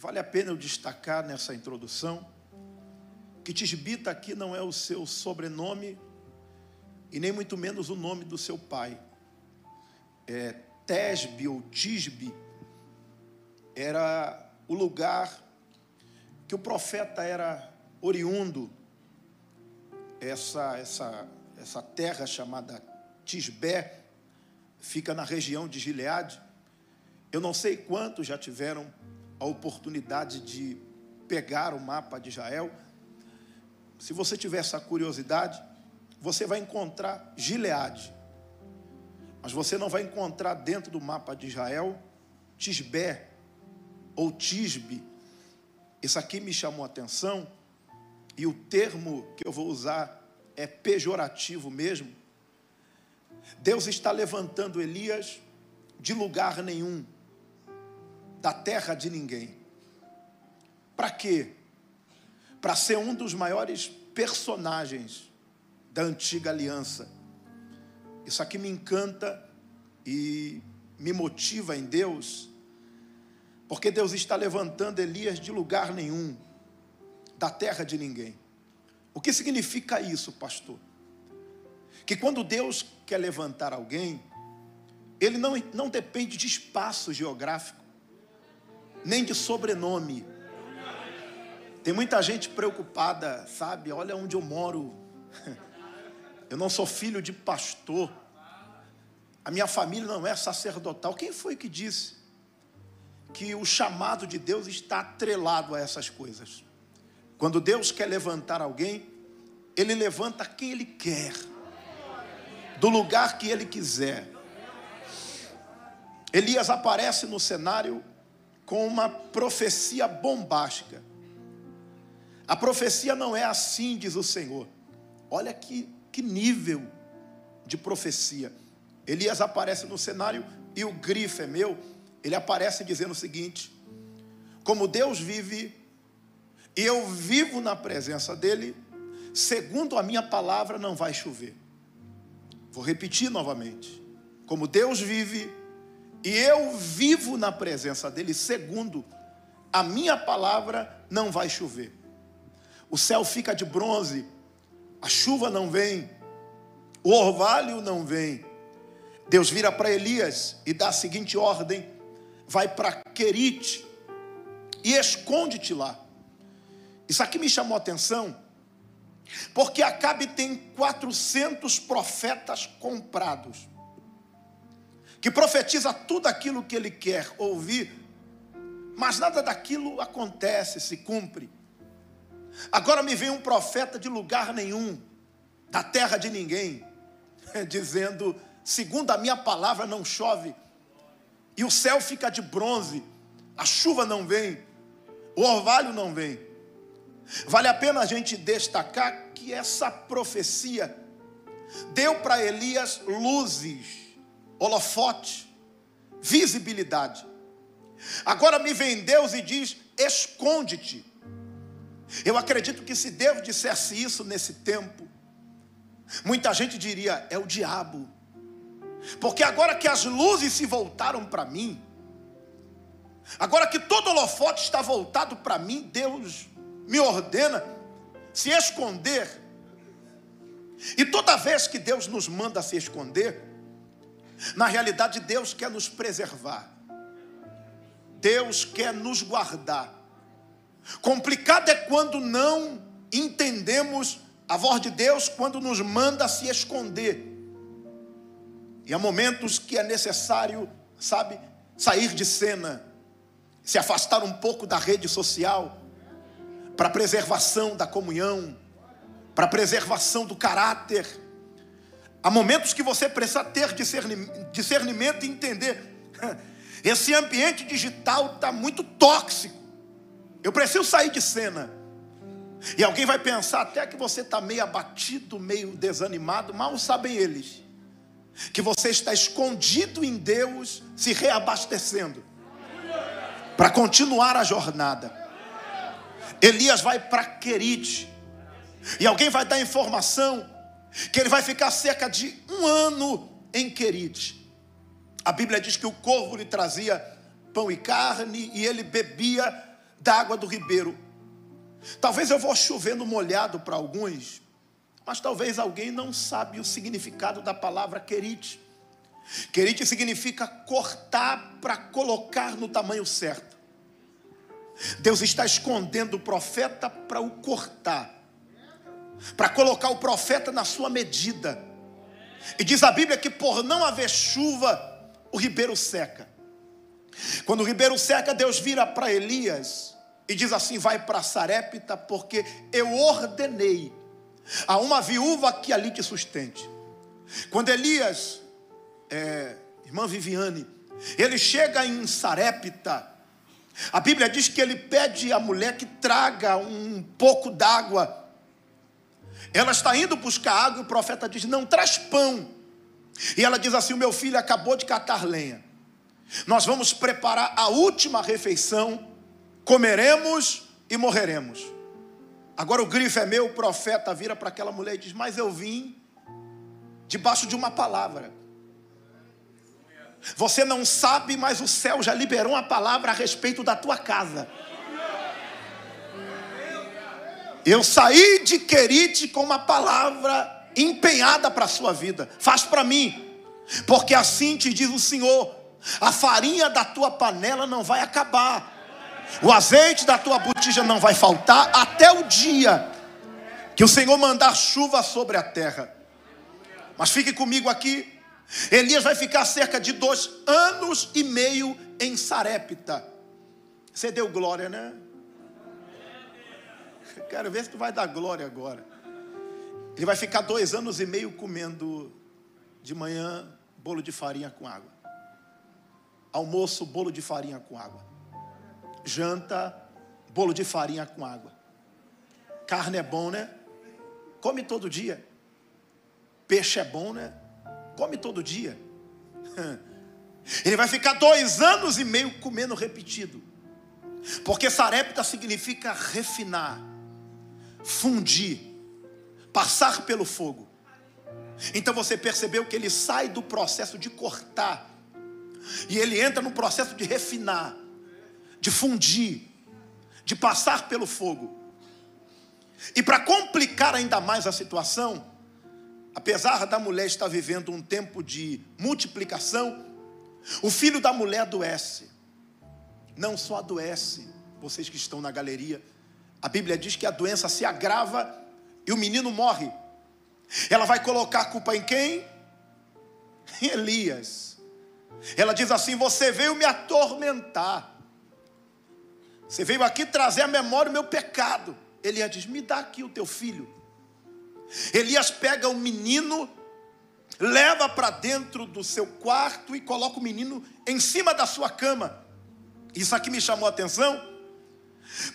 vale a pena eu destacar nessa introdução que Tisbita aqui não é o seu sobrenome e nem muito menos o nome do seu pai. É, Tesbe ou Tisbe era o lugar que o profeta era oriundo, essa, essa, essa terra chamada Tisbé, fica na região de Gileade. Eu não sei quantos já tiveram a oportunidade de pegar o mapa de Israel. Se você tiver essa curiosidade, você vai encontrar Gileade. Mas você não vai encontrar dentro do mapa de Israel Tisbé ou Tisbe. Isso aqui me chamou a atenção e o termo que eu vou usar é pejorativo mesmo. Deus está levantando Elias de lugar nenhum, da terra de ninguém. Para quê? Para ser um dos maiores personagens da antiga aliança. Isso aqui me encanta e me motiva em Deus, porque Deus está levantando Elias de lugar nenhum, da terra de ninguém. O que significa isso, pastor? Que quando Deus quer levantar alguém, ele não, não depende de espaço geográfico, nem de sobrenome. Tem muita gente preocupada, sabe? Olha onde eu moro. Eu não sou filho de pastor. A minha família não é sacerdotal. Quem foi que disse que o chamado de Deus está atrelado a essas coisas? Quando Deus quer levantar alguém, Ele levanta quem Ele quer, do lugar que Ele quiser. Elias aparece no cenário com uma profecia bombástica. A profecia não é assim, diz o Senhor. Olha que, que nível de profecia. Elias aparece no cenário e o grifo é meu. Ele aparece dizendo o seguinte: Como Deus vive, e eu vivo na presença dEle, segundo a minha palavra não vai chover. Vou repetir novamente. Como Deus vive, e eu vivo na presença dEle, segundo a minha palavra não vai chover o céu fica de bronze, a chuva não vem, o orvalho não vem. Deus vira para Elias e dá a seguinte ordem: vai para Querite e esconde-te lá. Isso aqui me chamou a atenção, porque Acabe tem 400 profetas comprados, que profetiza tudo aquilo que ele quer ouvir, mas nada daquilo acontece, se cumpre. Agora me vem um profeta de lugar nenhum, da terra de ninguém, dizendo: segundo a minha palavra não chove, e o céu fica de bronze, a chuva não vem, o orvalho não vem. Vale a pena a gente destacar que essa profecia deu para Elias luzes, holofote, visibilidade. Agora me vem Deus e diz: esconde-te. Eu acredito que se Deus dissesse isso nesse tempo, muita gente diria: é o diabo. Porque agora que as luzes se voltaram para mim, agora que todo holofote está voltado para mim, Deus me ordena se esconder. E toda vez que Deus nos manda se esconder, na realidade Deus quer nos preservar. Deus quer nos guardar. Complicado é quando não entendemos a voz de Deus quando nos manda se esconder. E há momentos que é necessário, sabe, sair de cena, se afastar um pouco da rede social, para preservação da comunhão, para preservação do caráter. Há momentos que você precisa ter discernimento e entender. Esse ambiente digital está muito tóxico. Eu preciso sair de cena. E alguém vai pensar até que você está meio abatido, meio desanimado. Mal sabem eles que você está escondido em Deus, se reabastecendo para continuar a jornada. Elias vai para Querite e alguém vai dar informação que ele vai ficar cerca de um ano em Querite. A Bíblia diz que o corvo lhe trazia pão e carne e ele bebia da água do ribeiro. Talvez eu vou chovendo molhado para alguns, mas talvez alguém não sabe o significado da palavra querite. Querite significa cortar para colocar no tamanho certo. Deus está escondendo o profeta para o cortar, para colocar o profeta na sua medida. E diz a Bíblia que por não haver chuva, o ribeiro seca. Quando o ribeiro seca, Deus vira para Elias e diz assim: Vai para Sarepta, porque eu ordenei a uma viúva que ali te sustente. Quando Elias, é, irmã Viviane, ele chega em Sarepta, a Bíblia diz que ele pede à mulher que traga um pouco d'água. Ela está indo buscar água e o profeta diz: Não, traz pão. E ela diz assim: O meu filho acabou de catar lenha. Nós vamos preparar a última refeição, comeremos e morreremos. Agora o grifo é meu, o profeta vira para aquela mulher e diz: Mas eu vim debaixo de uma palavra. Você não sabe, mas o céu já liberou uma palavra a respeito da tua casa. Eu saí de Querite com uma palavra empenhada para a sua vida. Faz para mim, porque assim te diz o Senhor: a farinha da tua panela não vai acabar, o azeite da tua botija não vai faltar até o dia que o Senhor mandar chuva sobre a terra. Mas fique comigo aqui. Elias vai ficar cerca de dois anos e meio em Sarepta. Você deu glória, né? Quero ver se tu vai dar glória agora. Ele vai ficar dois anos e meio comendo de manhã bolo de farinha com água. Almoço, bolo de farinha com água. Janta, bolo de farinha com água. Carne é bom, né? Come todo dia. Peixe é bom, né? Come todo dia. Ele vai ficar dois anos e meio comendo repetido. Porque sarepta significa refinar, fundir, passar pelo fogo. Então você percebeu que ele sai do processo de cortar e ele entra no processo de refinar, de fundir, de passar pelo fogo. E para complicar ainda mais a situação, apesar da mulher estar vivendo um tempo de multiplicação, o filho da mulher adoece. Não só adoece, vocês que estão na galeria, a Bíblia diz que a doença se agrava e o menino morre. Ela vai colocar a culpa em quem? Em Elias. Ela diz assim: Você veio me atormentar. Você veio aqui trazer à memória o meu pecado. Elias diz: Me dá aqui o teu filho. Elias pega o menino, leva para dentro do seu quarto e coloca o menino em cima da sua cama. Isso aqui me chamou a atenção,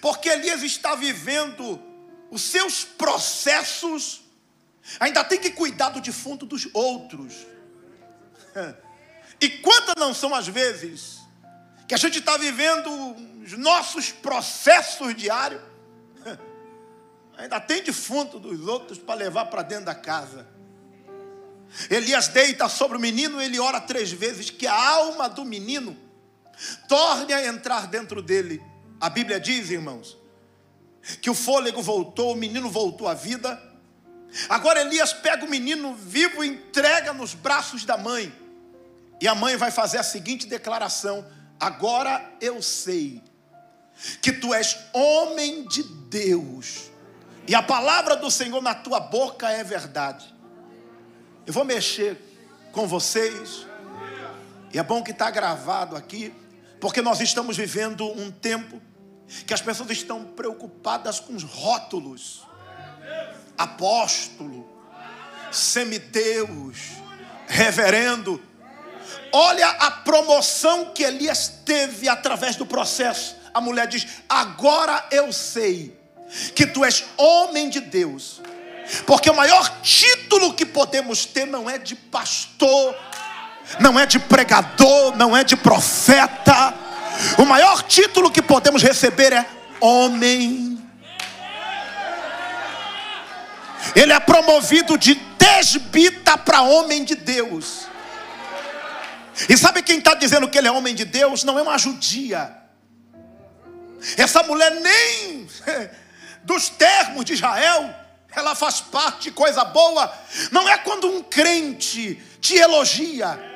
porque Elias está vivendo os seus processos, ainda tem que cuidar do defunto dos outros. E quantas não são as vezes que a gente está vivendo os nossos processos diários? Ainda tem defunto dos outros para levar para dentro da casa. Elias deita sobre o menino, ele ora três vezes que a alma do menino torne a entrar dentro dele. A Bíblia diz, irmãos, que o fôlego voltou, o menino voltou à vida. Agora Elias pega o menino vivo e entrega nos braços da mãe. E a mãe vai fazer a seguinte declaração: Agora eu sei que tu és homem de Deus e a palavra do Senhor na tua boca é verdade. Eu vou mexer com vocês. E é bom que está gravado aqui, porque nós estamos vivendo um tempo que as pessoas estão preocupadas com os rótulos. Apóstolo, semideus, reverendo. Olha a promoção que Elias teve através do processo. A mulher diz: Agora eu sei que tu és homem de Deus. Porque o maior título que podemos ter não é de pastor, não é de pregador, não é de profeta. O maior título que podemos receber é homem. Ele é promovido de desbita para homem de Deus. E sabe quem está dizendo que ele é homem de Deus? Não é uma judia Essa mulher nem dos termos de Israel, ela faz parte de coisa boa. Não é quando um crente te elogia.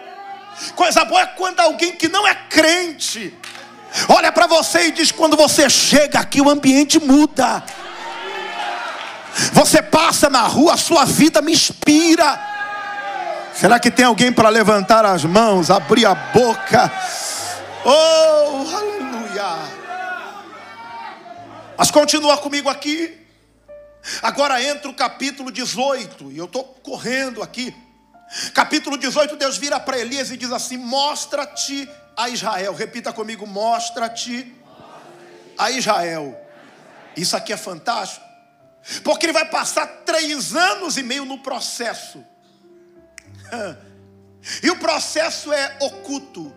Coisa boa é quando alguém que não é crente olha para você e diz: quando você chega aqui, o ambiente muda. Você passa na rua, a sua vida me inspira. Será que tem alguém para levantar as mãos, abrir a boca? Oh, aleluia. Mas continua comigo aqui. Agora entra o capítulo 18, e eu estou correndo aqui. Capítulo 18, Deus vira para Elias e diz assim: Mostra-te a Israel. Repita comigo: Mostra-te a Israel. Isso aqui é fantástico, porque ele vai passar três anos e meio no processo. E o processo é oculto,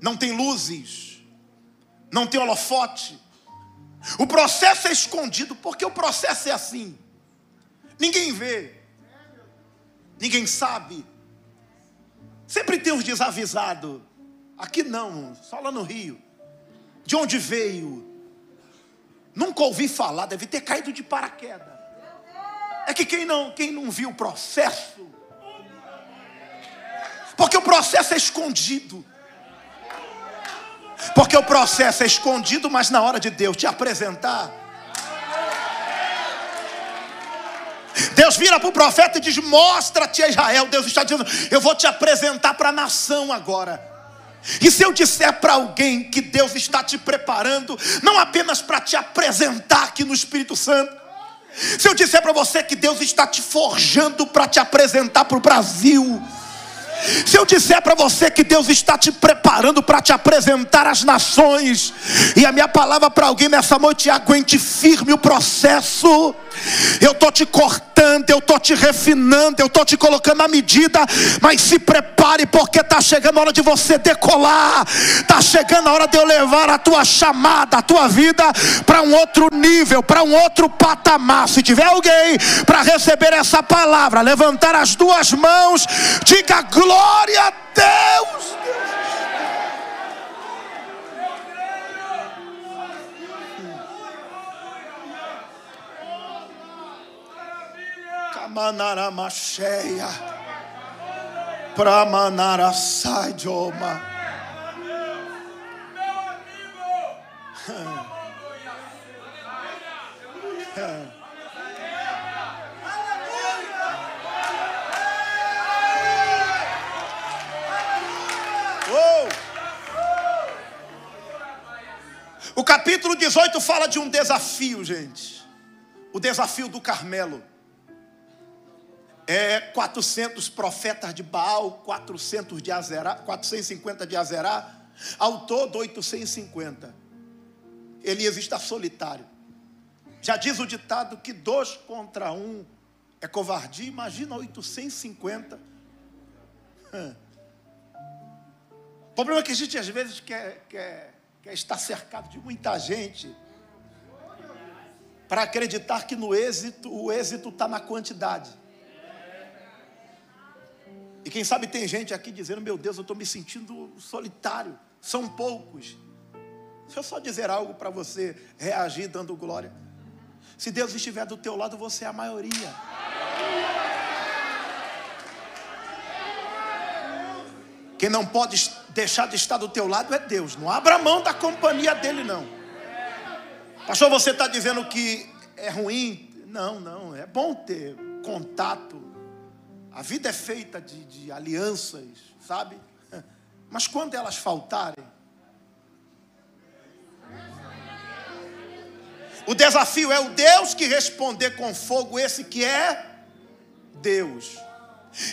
não tem luzes, não tem holofote. O processo é escondido, porque o processo é assim: ninguém vê, ninguém sabe. Sempre tem uns desavisados. Aqui não, só lá no Rio. De onde veio? Nunca ouvi falar, deve ter caído de paraquedas. É que quem não, quem não viu o processo, porque o processo é escondido. Porque o processo é escondido, mas na hora de Deus te apresentar, Deus vira para o profeta e diz: Mostra-te a Israel. Deus está dizendo: Eu vou te apresentar para a nação agora. E se eu disser para alguém que Deus está te preparando, não apenas para te apresentar aqui no Espírito Santo, se eu disser para você que Deus está te forjando para te apresentar para o Brasil, se eu disser para você que Deus está te preparando para te apresentar às nações, e a minha palavra para alguém nessa noite, aguente firme o processo. Eu estou te cortando, eu estou te refinando, eu estou te colocando na medida, mas se prepare, porque está chegando a hora de você decolar, está chegando a hora de eu levar a tua chamada, a tua vida para um outro nível, para um outro patamar. Se tiver alguém para receber essa palavra, levantar as duas mãos, diga glória a Deus. Manaramacheia. Pramanara Saidoma. O capítulo 18 fala de um desafio, gente. O desafio do Carmelo é, 400 profetas de Baal, 400 de Azerá, 450 de Azerá, ao todo 850. Elias está solitário. Já diz o ditado que dois contra um é covardia, imagina 850. O problema é que a gente às vezes quer, quer, quer estar cercado de muita gente para acreditar que no êxito, o êxito está na quantidade. Quem sabe tem gente aqui dizendo: Meu Deus, eu estou me sentindo solitário. São poucos. Deixa eu só dizer algo para você reagir dando glória. Se Deus estiver do teu lado, você é a maioria. Quem não pode deixar de estar do teu lado é Deus. Não abra mão da companhia dele, não. Pastor, você está dizendo que é ruim? Não, não. É bom ter contato a vida é feita de, de alianças, sabe? Mas quando elas faltarem, O desafio é o Deus que responder com fogo, esse que é Deus.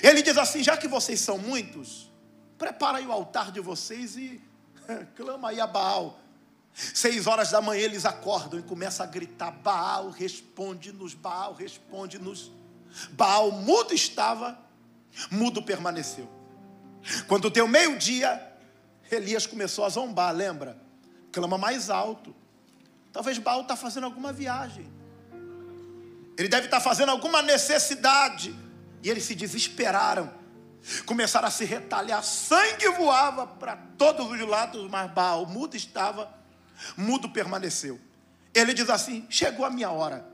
Ele diz assim: já que vocês são muitos, prepara aí o altar de vocês e clama aí a Baal. Seis horas da manhã eles acordam e começam a gritar: Baal, responde-nos, Baal, responde-nos. Baal mudo estava, mudo permaneceu. Quando deu meio-dia, Elias começou a zombar, lembra? Clama mais alto. Talvez Baal está fazendo alguma viagem. Ele deve estar tá fazendo alguma necessidade. E eles se desesperaram. Começaram a se retalhar. Sangue voava para todos os lados, mas Baal mudo estava, mudo permaneceu. Ele diz assim: chegou a minha hora.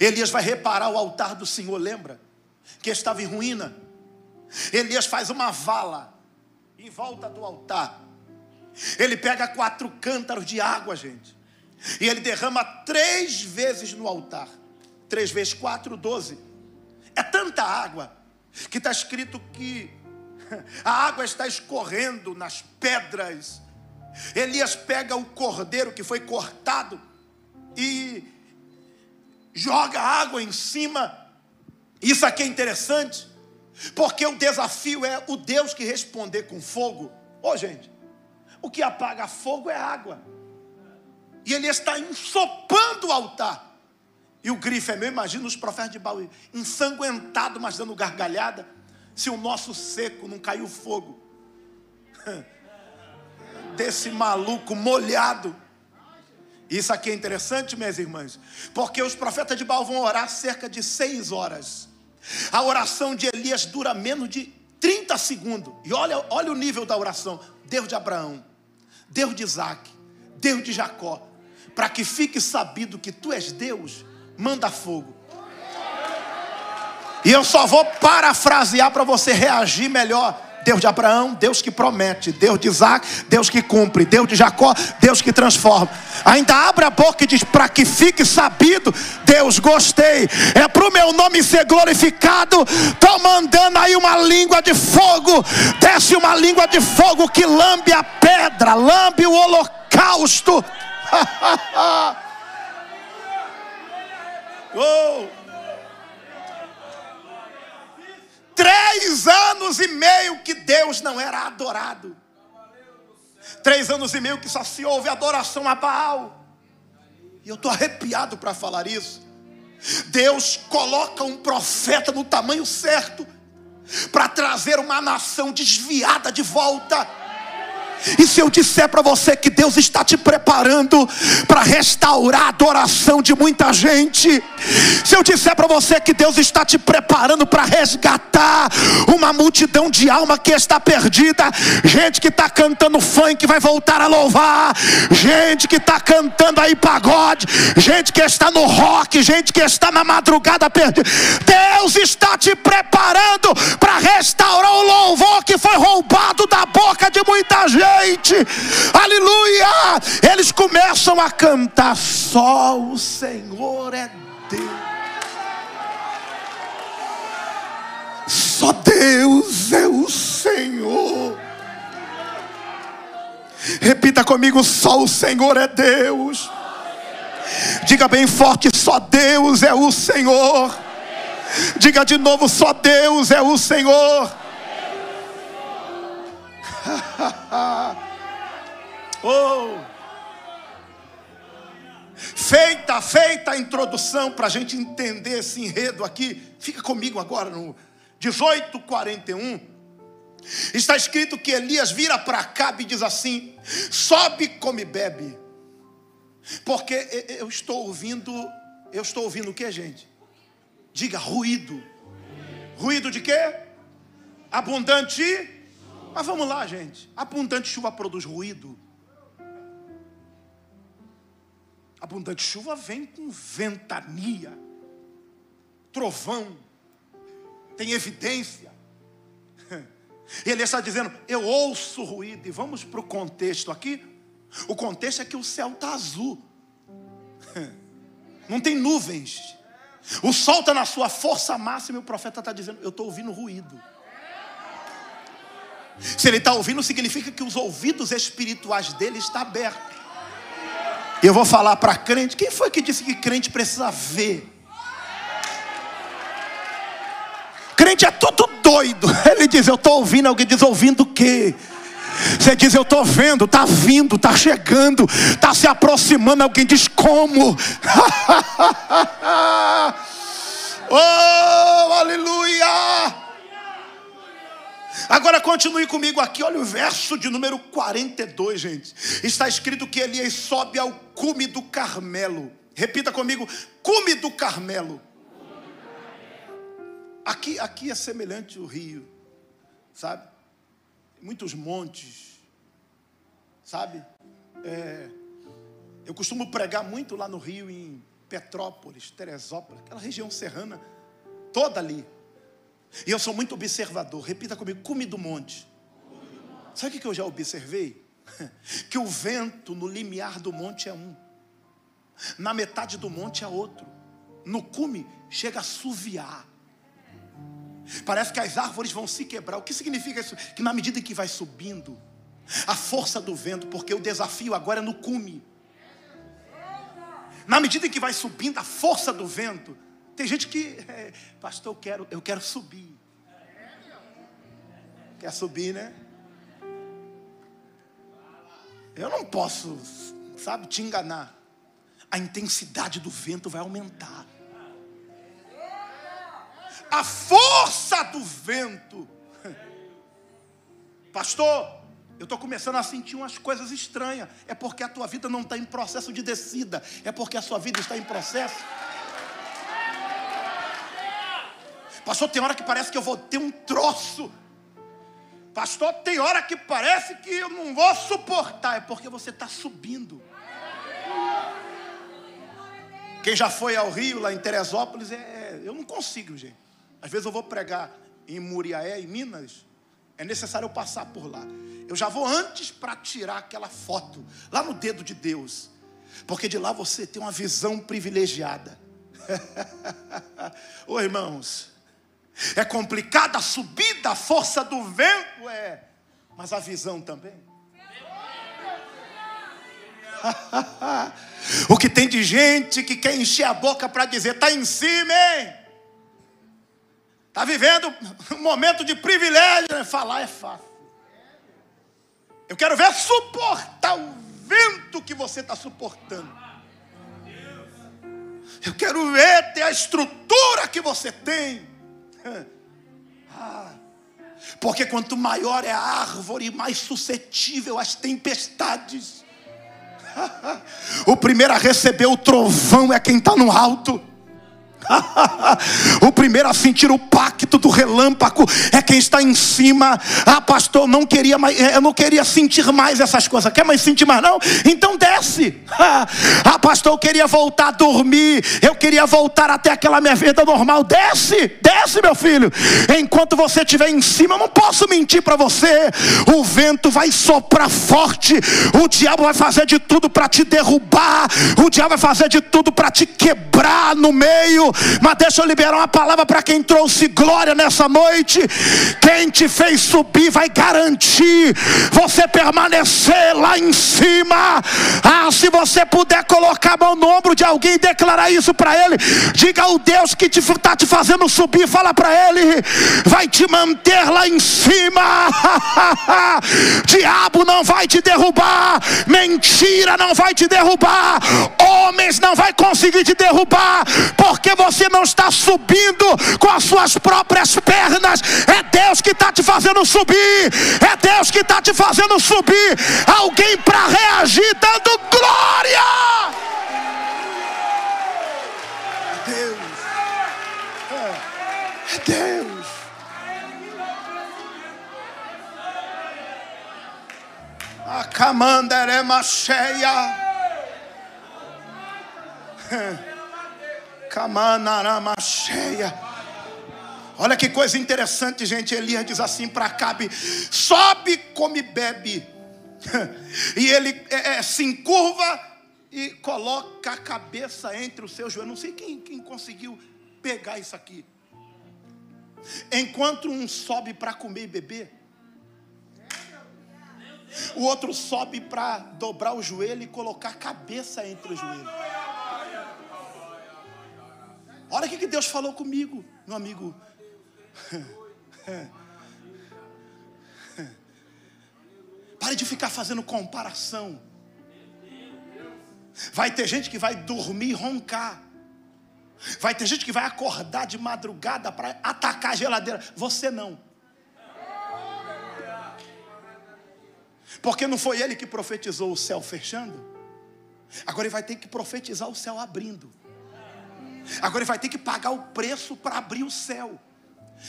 Elias vai reparar o altar do Senhor, lembra? Que estava em ruína. Elias faz uma vala em volta do altar. Ele pega quatro cântaros de água, gente. E ele derrama três vezes no altar. Três vezes quatro, doze. É tanta água que está escrito que a água está escorrendo nas pedras. Elias pega o cordeiro que foi cortado e joga água em cima. Isso aqui é interessante, porque o desafio é o Deus que responder com fogo. Ô oh, gente, o que apaga fogo é água. E ele está ensopando o altar. E o grifo é meu, imagina os profetas de Baú, ensanguentado, mas dando gargalhada. Se o nosso seco não caiu fogo. Desse maluco molhado. Isso aqui é interessante, minhas irmãs, porque os profetas de Baal vão orar cerca de seis horas. A oração de Elias dura menos de 30 segundos. E olha, olha o nível da oração: Deus de Abraão, Deus de Isaac, Deus de Jacó, para que fique sabido que tu és Deus, manda fogo. E eu só vou parafrasear para você reagir melhor. Deus de Abraão, Deus que promete, Deus de Isaac, Deus que cumpre, Deus de Jacó, Deus que transforma. Ainda abre a boca e diz: para que fique sabido, Deus, gostei, é para o meu nome ser glorificado. Estou mandando aí uma língua de fogo, desce uma língua de fogo que lambe a pedra, lambe o holocausto. oh. Três anos e meio que Deus não era adorado. Três anos e meio que só se ouve adoração a Baal. E eu estou arrepiado para falar isso. Deus coloca um profeta no tamanho certo para trazer uma nação desviada de volta. E se eu disser para você que Deus está te preparando para restaurar a adoração de muita gente, se eu disser para você que Deus está te preparando para resgatar uma multidão de alma que está perdida, gente que está cantando funk vai voltar a louvar, gente que está cantando aí pagode, gente que está no rock, gente que está na madrugada perdida, Deus está te preparando para restaurar o louvor que foi de muita gente aleluia, eles começam a cantar: só o Senhor é Deus. Só Deus é o Senhor. Repita comigo: só o Senhor é Deus. Diga bem forte: só Deus é o Senhor. Diga de novo: só Deus é o Senhor. oh! Feita, feita a introdução para a gente entender esse enredo aqui, fica comigo agora no 1841. Está escrito que Elias vira para cá e diz assim: sobe, come bebe. Porque eu estou ouvindo, eu estou ouvindo o que, gente? Diga ruído. Ruído de quê? Abundante mas vamos lá, gente. Abundante chuva produz ruído. Abundante chuva vem com ventania, trovão, tem evidência. E ele está dizendo: Eu ouço ruído. E vamos para o contexto aqui. O contexto é que o céu está azul, não tem nuvens. O sol está na sua força máxima e o profeta está dizendo: Eu estou ouvindo ruído. Se ele está ouvindo, significa que os ouvidos espirituais dele estão abertos. Eu vou falar para crente: quem foi que disse que crente precisa ver? Crente é tudo doido. Ele diz: Eu estou ouvindo. Alguém diz: Ouvindo o quê? Você diz, eu estou vendo, está vindo, está chegando, está se aproximando. Alguém diz, como? oh, aleluia! Agora continue comigo aqui, olha o verso de número 42, gente. Está escrito que Elias sobe ao cume do Carmelo. Repita comigo: cume do Carmelo. Aqui, aqui é semelhante o rio, sabe? Muitos montes, sabe? É, eu costumo pregar muito lá no Rio, em Petrópolis, Teresópolis, aquela região serrana, toda ali. E eu sou muito observador. Repita comigo: cume do monte. Sabe o que eu já observei? Que o vento no limiar do monte é um, na metade do monte é outro, no cume chega a suviar. Parece que as árvores vão se quebrar. O que significa isso? Que na medida que vai subindo, a força do vento, porque o desafio agora é no cume. Na medida que vai subindo a força do vento, tem gente que, é, pastor, eu quero, eu quero subir. Quer subir, né? Eu não posso, sabe, te enganar. A intensidade do vento vai aumentar. A força do vento. Pastor, eu estou começando a sentir umas coisas estranhas. É porque a tua vida não está em processo de descida. É porque a sua vida está em processo. Pastor, tem hora que parece que eu vou ter um troço. Pastor, tem hora que parece que eu não vou suportar. É porque você está subindo. Quem já foi ao Rio, lá em Teresópolis, é, é, eu não consigo, gente. Às vezes eu vou pregar em Muriaé, em Minas, é necessário eu passar por lá. Eu já vou antes para tirar aquela foto, lá no dedo de Deus. Porque de lá você tem uma visão privilegiada. Ô irmãos, é complicada a subida, a força do vento é, mas a visão também. o que tem de gente que quer encher a boca para dizer, está em cima, hein? Está vivendo um momento de privilégio, né? falar é fácil. Eu quero ver suportar o vento que você está suportando. Eu quero ver ter a estrutura que você tem. Ah, porque quanto maior é a árvore, mais suscetível às tempestades. o primeiro a receber o trovão é quem está no alto. o primeiro a sentir o pacto do relâmpago é quem está em cima. Ah, pastor, não queria mais, eu não queria sentir mais essas coisas. Quer mais sentir mais não? Então desce. Ah, pastor, eu queria voltar a dormir. Eu queria voltar até aquela minha vida normal. Desce, desce, meu filho. Enquanto você estiver em cima, eu não posso mentir para você. O vento vai soprar forte. O diabo vai fazer de tudo para te derrubar. O diabo vai fazer de tudo para te quebrar no meio. Mas deixa eu liberar uma palavra para quem trouxe glória nessa noite. Quem te fez subir vai garantir você permanecer lá em cima. Ah, se você puder colocar a mão no ombro de alguém e declarar isso para ele, diga ao Deus que está te fazendo subir, fala para ele, vai te manter lá em cima. Diabo não vai te derrubar, mentira não vai te derrubar, homens não vai conseguir te derrubar, porque você não está subindo com as suas próprias pernas, é Deus que está te fazendo subir, é Deus que está te fazendo subir. Alguém para reagir dando glória. É Deus, é, é Deus. A camanderema cheia. cheia. Olha que coisa interessante, gente. Elias diz assim para Acabe: sobe, come, bebe. E ele é, é, se encurva e coloca a cabeça entre os seus joelhos. Não sei quem, quem conseguiu pegar isso aqui. Enquanto um sobe para comer e beber, o outro sobe para dobrar o joelho e colocar a cabeça entre os joelhos. Olha o que Deus falou comigo, meu amigo. Pare de ficar fazendo comparação. Vai ter gente que vai dormir e roncar. Vai ter gente que vai acordar de madrugada para atacar a geladeira. Você não. Porque não foi ele que profetizou o céu fechando. Agora ele vai ter que profetizar o céu abrindo. Agora ele vai ter que pagar o preço para abrir o céu.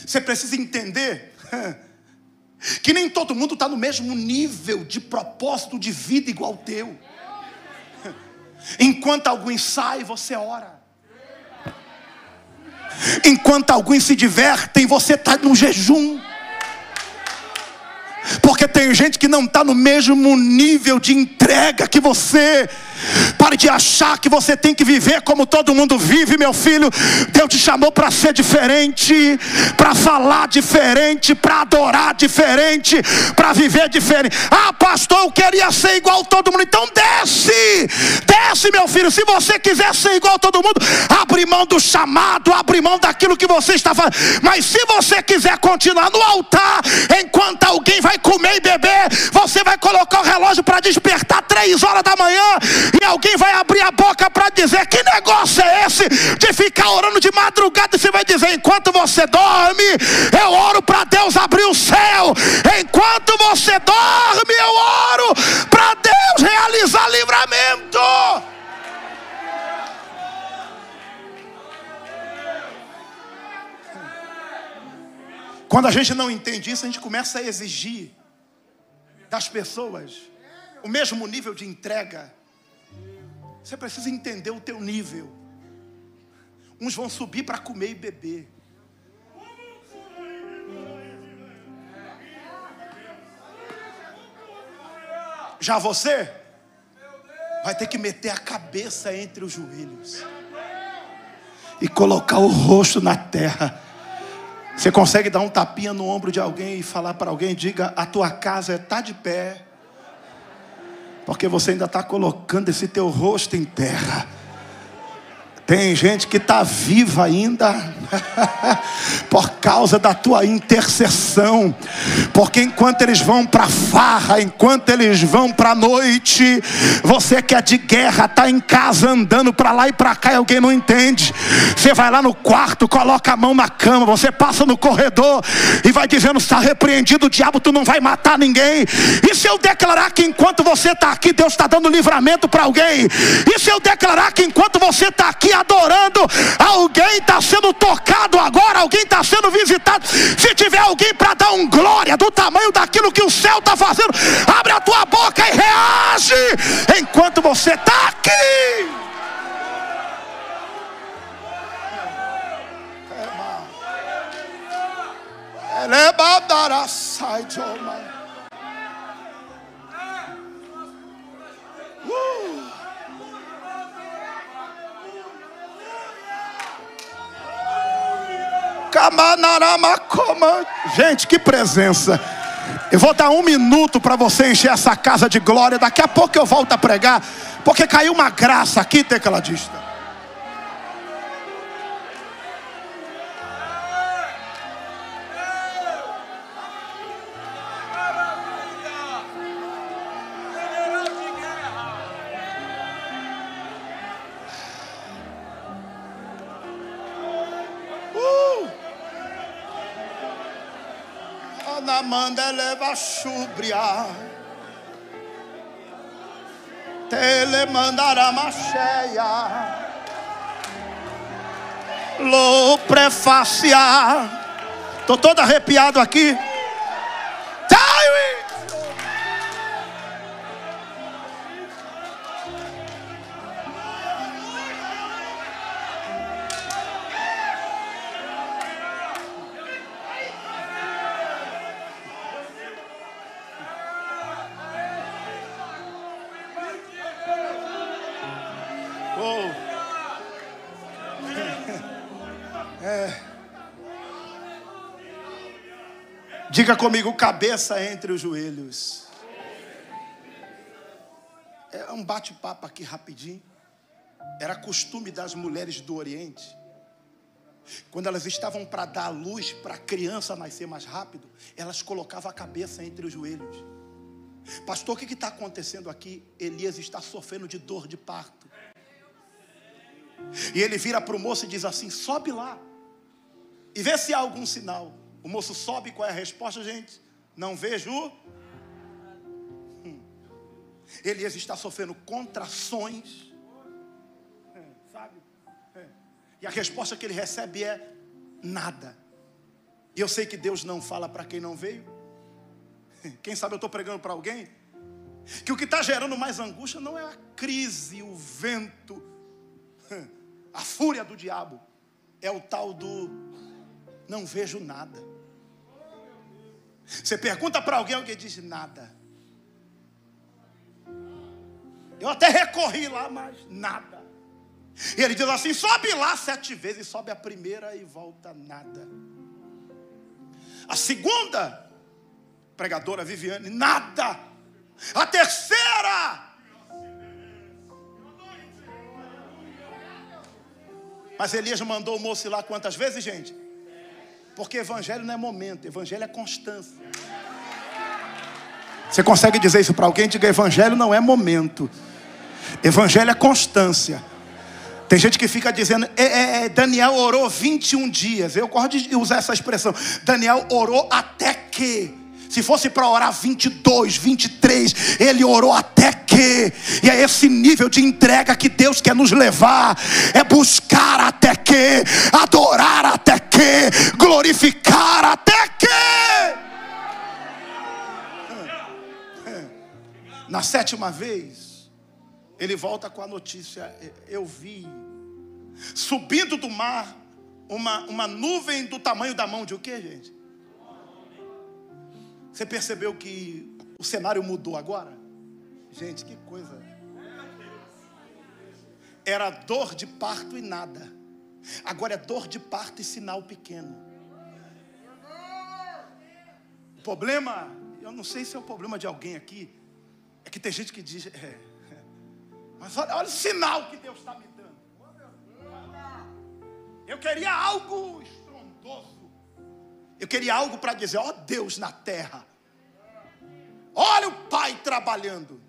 Você precisa entender que nem todo mundo está no mesmo nível de propósito de vida igual ao teu. Enquanto alguns saem, você ora. Enquanto alguns se divertem, você está no jejum. Porque tem gente que não está no mesmo nível de entrega que você. Pare de achar que você tem que viver como todo mundo vive, meu filho. Deus te chamou para ser diferente, para falar diferente, para adorar diferente, para viver diferente. Ah, pastor, eu queria ser igual todo mundo. Então desce, desce, meu filho. Se você quiser ser igual todo mundo, abre mão do chamado, abre mão daquilo que você está fazendo. Mas se você quiser continuar no altar, enquanto alguém vai comer e beber, você vai colocar o relógio para despertar três horas da manhã e alguém vai abrir a boca para dizer: Que negócio é esse de ficar orando de madrugada? E você vai dizer: Enquanto você dorme, eu oro para Deus abrir o céu. Enquanto você dorme, Quando a gente não entende isso, a gente começa a exigir das pessoas o mesmo nível de entrega. Você precisa entender o teu nível. Uns vão subir para comer e beber. Já você vai ter que meter a cabeça entre os joelhos e colocar o rosto na terra você consegue dar um tapinha no ombro de alguém e falar para alguém: diga, a tua casa está de pé, porque você ainda está colocando esse teu rosto em terra. Tem gente que está viva ainda por causa da tua intercessão. Porque enquanto eles vão para farra, enquanto eles vão para noite, você que é de guerra, está em casa andando para lá e para cá e alguém não entende. Você vai lá no quarto, coloca a mão na cama, você passa no corredor e vai dizendo: está repreendido o diabo, tu não vai matar ninguém. E se eu declarar que enquanto você está aqui, Deus está dando livramento para alguém? E se eu declarar que enquanto você está aqui, adorando, alguém está sendo tocado agora, alguém está sendo visitado. Se tiver alguém para dar um glória do tamanho daquilo que o céu está fazendo, abre a tua boca e reage enquanto você está aqui. Elebadará sai de Gente, que presença. Eu vou dar um minuto para você encher essa casa de glória. Daqui a pouco eu volto a pregar. Porque caiu uma graça aqui, tecladista. Manda leva chubria. Tele mandará macheia. Lo prefaciar. Tô todo arrepiado aqui. Diga comigo, cabeça entre os joelhos. É um bate-papo aqui rapidinho. Era costume das mulheres do Oriente. Quando elas estavam para dar luz para a criança nascer mais rápido, elas colocavam a cabeça entre os joelhos. Pastor, o que está acontecendo aqui? Elias está sofrendo de dor de parto. E ele vira para o moço e diz assim: sobe lá e vê se há algum sinal. O moço sobe, qual é a resposta, gente? Não vejo. Hum. Elias está sofrendo contrações. É, sabe? É. E a resposta que ele recebe é nada. E eu sei que Deus não fala para quem não veio. Quem sabe eu estou pregando para alguém? Que o que está gerando mais angústia não é a crise, o vento, a fúria do diabo, é o tal do não vejo nada. Você pergunta para alguém, alguém diz nada. Eu até recorri lá, mas nada. E ele diz assim: sobe lá sete vezes, sobe a primeira e volta nada. A segunda pregadora Viviane, nada. A terceira, Mas Elias mandou o moço ir lá quantas vezes, gente? Porque evangelho não é momento, evangelho é constância. Você consegue dizer isso para alguém? Diga: evangelho não é momento, evangelho é constância. Tem gente que fica dizendo, é, é, é Daniel orou 21 dias. Eu gosto de usar essa expressão. Daniel orou até que. Se fosse para orar 22, 23, ele orou até que. E é esse nível de entrega que Deus quer nos levar. É buscar até que, adorar até que, glorificar até que. Na sétima vez, ele volta com a notícia: Eu vi, subindo do mar, uma, uma nuvem do tamanho da mão de o que, gente? Você percebeu que o cenário mudou agora? Gente, que coisa. Era dor de parto e nada. Agora é dor de parto e sinal pequeno. O problema, eu não sei se é o problema de alguém aqui, é que tem gente que diz, é, mas olha, olha o sinal que Deus está me dando. Eu queria algo estrondoso. Eu queria algo para dizer, ó oh, Deus na terra. Olha o pai trabalhando.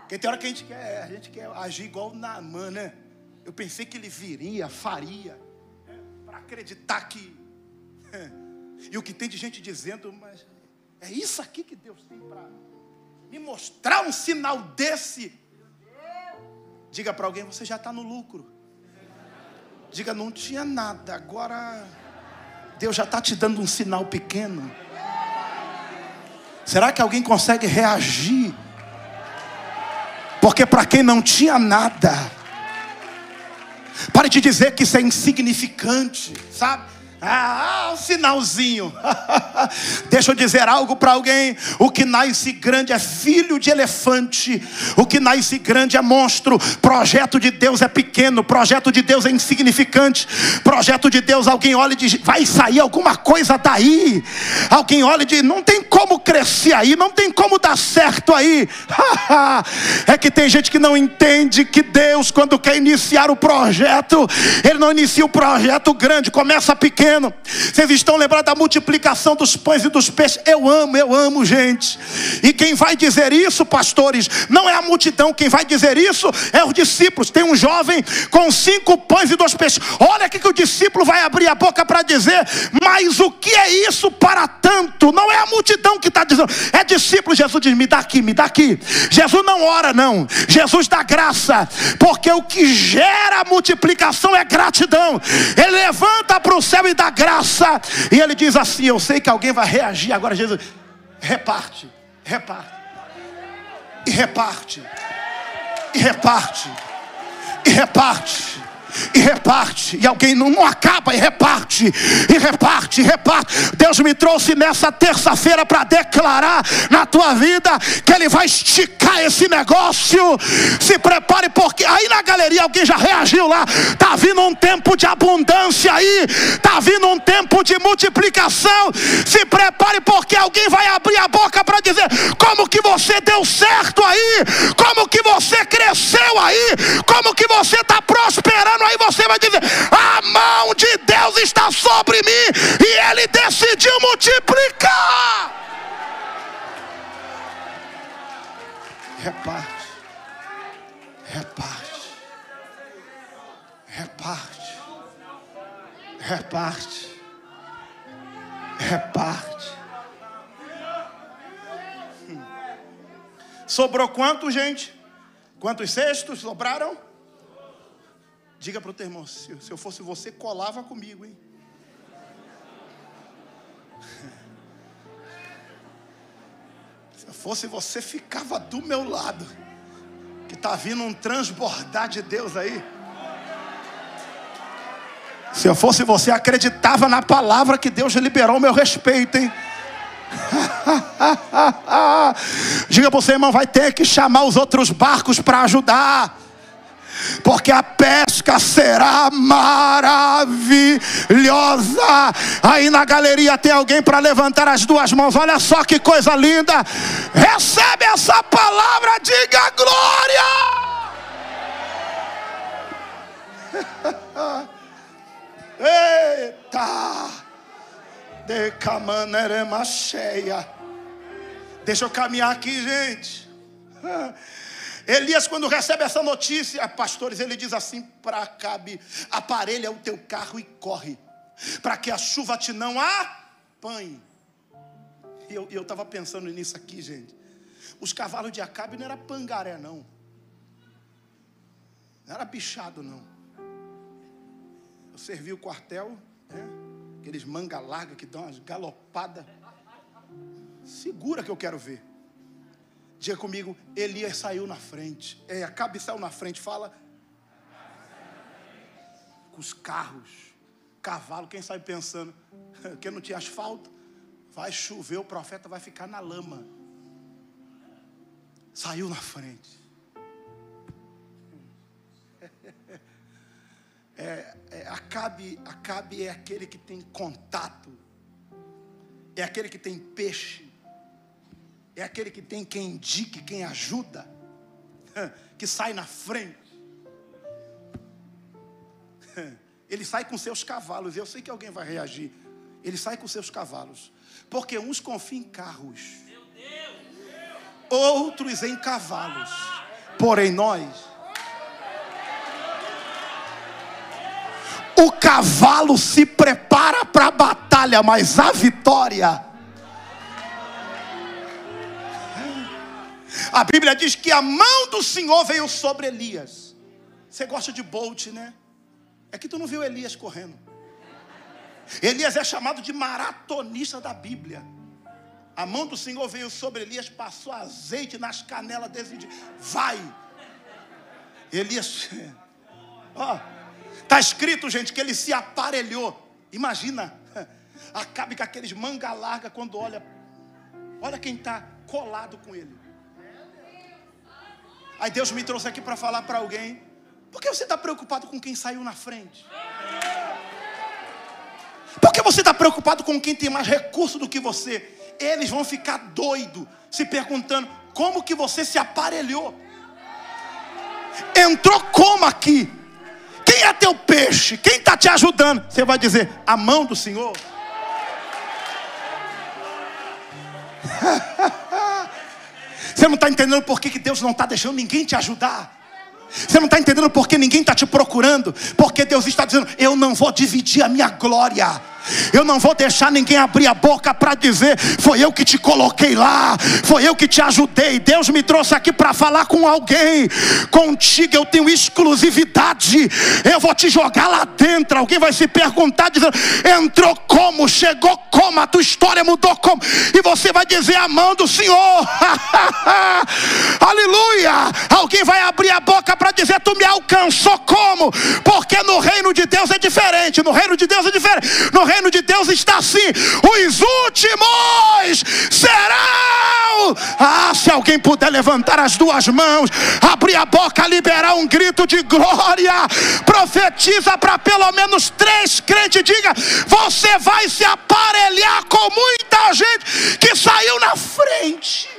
Porque tem hora que a gente quer, a gente quer agir igual Naamã, né? Eu pensei que ele viria, faria, para acreditar que. E o que tem de gente dizendo, mas é isso aqui que Deus tem para me mostrar um sinal desse. Diga para alguém, você já está no lucro. Diga, não tinha nada, agora Deus já está te dando um sinal pequeno. Será que alguém consegue reagir? Porque para quem não tinha nada, pare de dizer que isso é insignificante, sabe? Ah, um sinalzinho. Deixa eu dizer algo para alguém. O que nasce grande é filho de elefante. O que nasce grande é monstro. Projeto de Deus é pequeno. Projeto de Deus é insignificante. Projeto de Deus, alguém olha e diz: vai sair alguma coisa daí. Alguém olha e diz: não tem como crescer aí. Não tem como dar certo aí. é que tem gente que não entende que Deus, quando quer iniciar o projeto, Ele não inicia o projeto grande, começa pequeno pequeno. Vocês estão lembrados da multiplicação dos pães e dos peixes? Eu amo, eu amo, gente. E quem vai dizer isso, pastores, não é a multidão, quem vai dizer isso é os discípulos. Tem um jovem com cinco pães e dois peixes. Olha aqui que o discípulo vai abrir a boca para dizer, mas o que é isso para tanto? Não é a multidão que está dizendo, é discípulo. Jesus diz: me dá aqui, me dá aqui. Jesus não ora, não. Jesus dá graça, porque o que gera multiplicação é gratidão. Ele levanta para o céu e da graça. E ele diz assim: Eu sei que alguém vai reagir agora. Jesus, reparte, reparte, e reparte, e reparte, e reparte e reparte. E alguém não, não acaba e reparte, e reparte, e reparte. Deus me trouxe nessa terça-feira para declarar na tua vida que Ele vai esticar esse negócio. Se prepare, porque aí na galeria alguém já reagiu lá. Está vindo um tempo de abundância aí, está vindo um tempo de multiplicação. Se prepare, porque alguém vai abrir a boca para dizer como que você deu certo aí, como que você cresceu aí, como que você está prosperando aí você vai dizer: a mão de Deus está sobre mim e Ele decidiu multiplicar. Reparte, reparte, reparte, reparte, reparte. Sobrou quanto, gente? Quantos cestos sobraram? Diga para o teu irmão: se, eu fosse você, colava comigo, hein? Se eu fosse você, ficava do meu lado. Que está vindo um transbordar de Deus aí. Se eu fosse você, acreditava na palavra que Deus liberou meu respeito, hein? Diga para você, irmão, vai ter que chamar os outros barcos para ajudar porque a pesca será maravilhosa. Aí na galeria tem alguém para levantar as duas mãos. Olha só que coisa linda. Recebe essa palavra, diga glória. Eita! Decamanerema cheia. Deixa eu caminhar aqui, gente. Elias, quando recebe essa notícia, pastores, ele diz assim para Acabe: aparelha o teu carro e corre, para que a chuva te não apanhe. E eu estava pensando nisso aqui, gente. Os cavalos de Acabe não era pangaré, não. Não era bichado, não. Eu servi o quartel, né? aqueles manga larga que dão umas galopadas. Segura que eu quero ver. Diga comigo, Elias saiu na frente. É, Acabe saiu na frente. Fala. Com os carros, cavalo. Quem sabe pensando que não tinha asfalto? Vai chover, o profeta vai ficar na lama. Saiu na frente. É, é, Acabe, Acabe é aquele que tem contato, é aquele que tem peixe, é aquele que tem quem indique, quem ajuda, que sai na frente. Ele sai com seus cavalos, eu sei que alguém vai reagir. Ele sai com seus cavalos, porque uns confiam em carros, outros em cavalos, porém nós. O cavalo se prepara para a batalha, mas a vitória A Bíblia diz que a mão do Senhor veio sobre Elias. Você gosta de Bolt, né? É que tu não viu Elias correndo. Elias é chamado de maratonista da Bíblia. A mão do Senhor veio sobre Elias, passou azeite nas canelas e vai. Elias, ó, tá escrito, gente, que ele se aparelhou. Imagina, acabe com aqueles manga larga quando olha, olha quem está colado com ele. Aí Deus me trouxe aqui para falar para alguém. Por que você está preocupado com quem saiu na frente? Por que você está preocupado com quem tem mais recurso do que você? Eles vão ficar doidos, se perguntando como que você se aparelhou. Entrou como aqui? Quem é teu peixe? Quem está te ajudando? Você vai dizer, a mão do Senhor. Você não está entendendo por que, Deus não está deixando ninguém te ajudar. Você não está entendendo por que ninguém está te procurando. Porque Deus está dizendo: Eu não vou dividir a minha glória. Eu não vou deixar ninguém abrir a boca para dizer: Foi eu que te coloquei lá, foi eu que te ajudei. Deus me trouxe aqui para falar com alguém. Contigo eu tenho exclusividade. Eu vou te jogar lá dentro. Alguém vai se perguntar, dizendo: Entrou como? Chegou como? A tua história mudou como? E você vai dizer: A mão do Senhor. Aleluia. Alguém vai abrir a boca para dizer: Tu me alcançou como? Porque no reino de Deus é diferente. No reino de Deus é diferente. No reino reino de Deus está assim: os últimos serão. Ah, se alguém puder levantar as duas mãos, abrir a boca, liberar um grito de glória, profetiza para pelo menos três crentes, diga: você vai se aparelhar com muita gente que saiu na frente.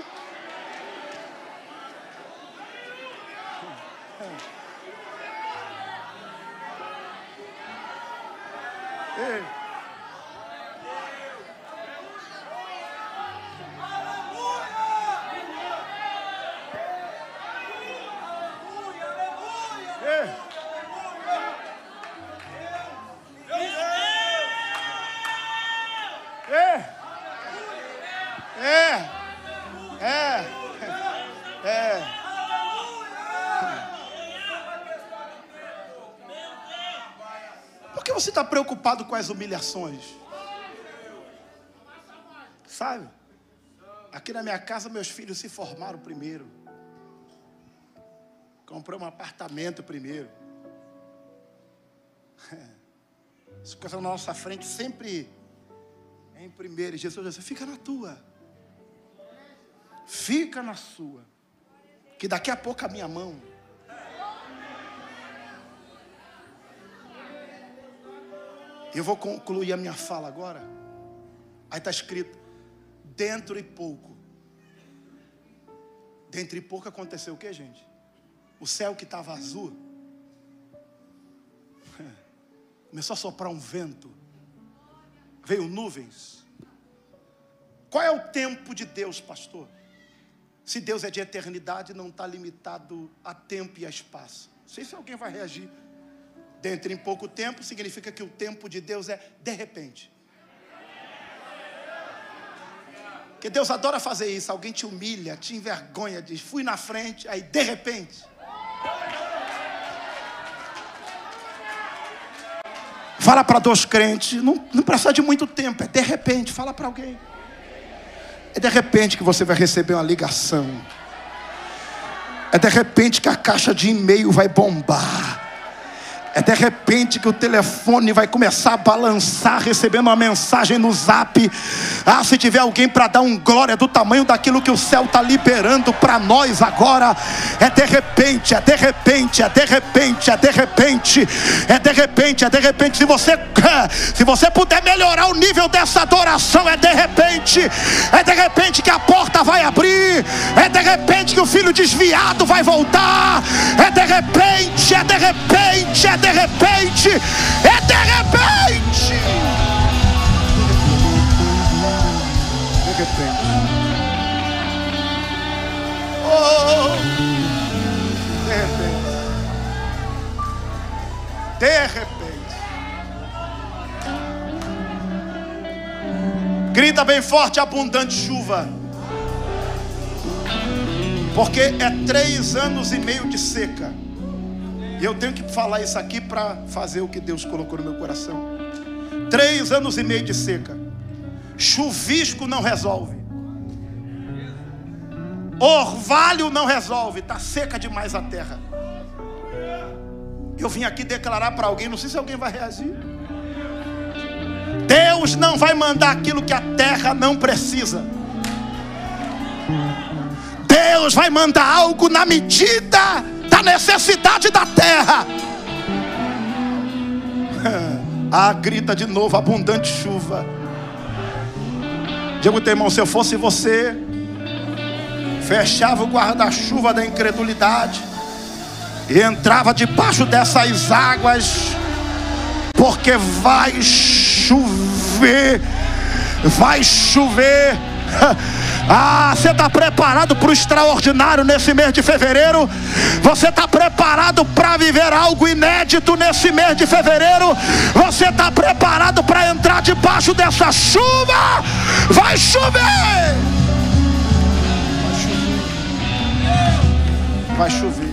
Está preocupado com as humilhações? Sabe? Aqui na minha casa, meus filhos se formaram primeiro. Comprei um apartamento primeiro. As coisas na nossa frente sempre em primeiro. Jesus disse: fica na tua. Fica na sua. Que daqui a pouco a minha mão. Eu vou concluir a minha fala agora. Aí está escrito: dentro e pouco. Dentro e pouco aconteceu o que, gente? O céu que estava azul começou a soprar um vento, veio nuvens. Qual é o tempo de Deus, pastor? Se Deus é de eternidade, não está limitado a tempo e a espaço. Não sei se alguém vai reagir. Dentro em pouco tempo significa que o tempo de Deus é de repente. Porque Deus adora fazer isso. Alguém te humilha, te envergonha, diz, fui na frente, aí de repente. Fala para dois crentes, não, não precisa de muito tempo, é de repente, fala para alguém. É de repente que você vai receber uma ligação. É de repente que a caixa de e-mail vai bombar. É de repente que o telefone vai começar a balançar, recebendo uma mensagem no zap. Ah, se tiver alguém para dar um glória do tamanho daquilo que o céu está liberando para nós agora, é de repente, é de repente, é de repente, é de repente, é de repente, é de repente. Se você, se você puder melhorar o nível dessa adoração, é de repente, é de repente que a porta vai abrir, é de repente que o filho desviado vai voltar, é de repente, é de repente, é de repente, é de repente. De repente. Oh, de repente. De repente. Grita bem forte, abundante chuva. Porque é três anos e meio de seca. E eu tenho que falar isso aqui para fazer o que Deus colocou no meu coração. Três anos e meio de seca. Chuvisco não resolve. Orvalho não resolve. Está seca demais a terra. Eu vim aqui declarar para alguém, não sei se alguém vai reagir. Deus não vai mandar aquilo que a terra não precisa. Deus vai mandar algo na medida da necessidade da terra. Ah, grita de novo, abundante chuva. Digo, teu irmão, se eu fosse você, fechava o guarda-chuva da incredulidade e entrava debaixo dessas águas, porque vai chover, vai chover. Ah, você está preparado para o extraordinário nesse mês de fevereiro? Você está preparado para viver algo inédito nesse mês de fevereiro? Você está preparado para entrar debaixo dessa chuva? Vai chover! Vai chover. Vai chover.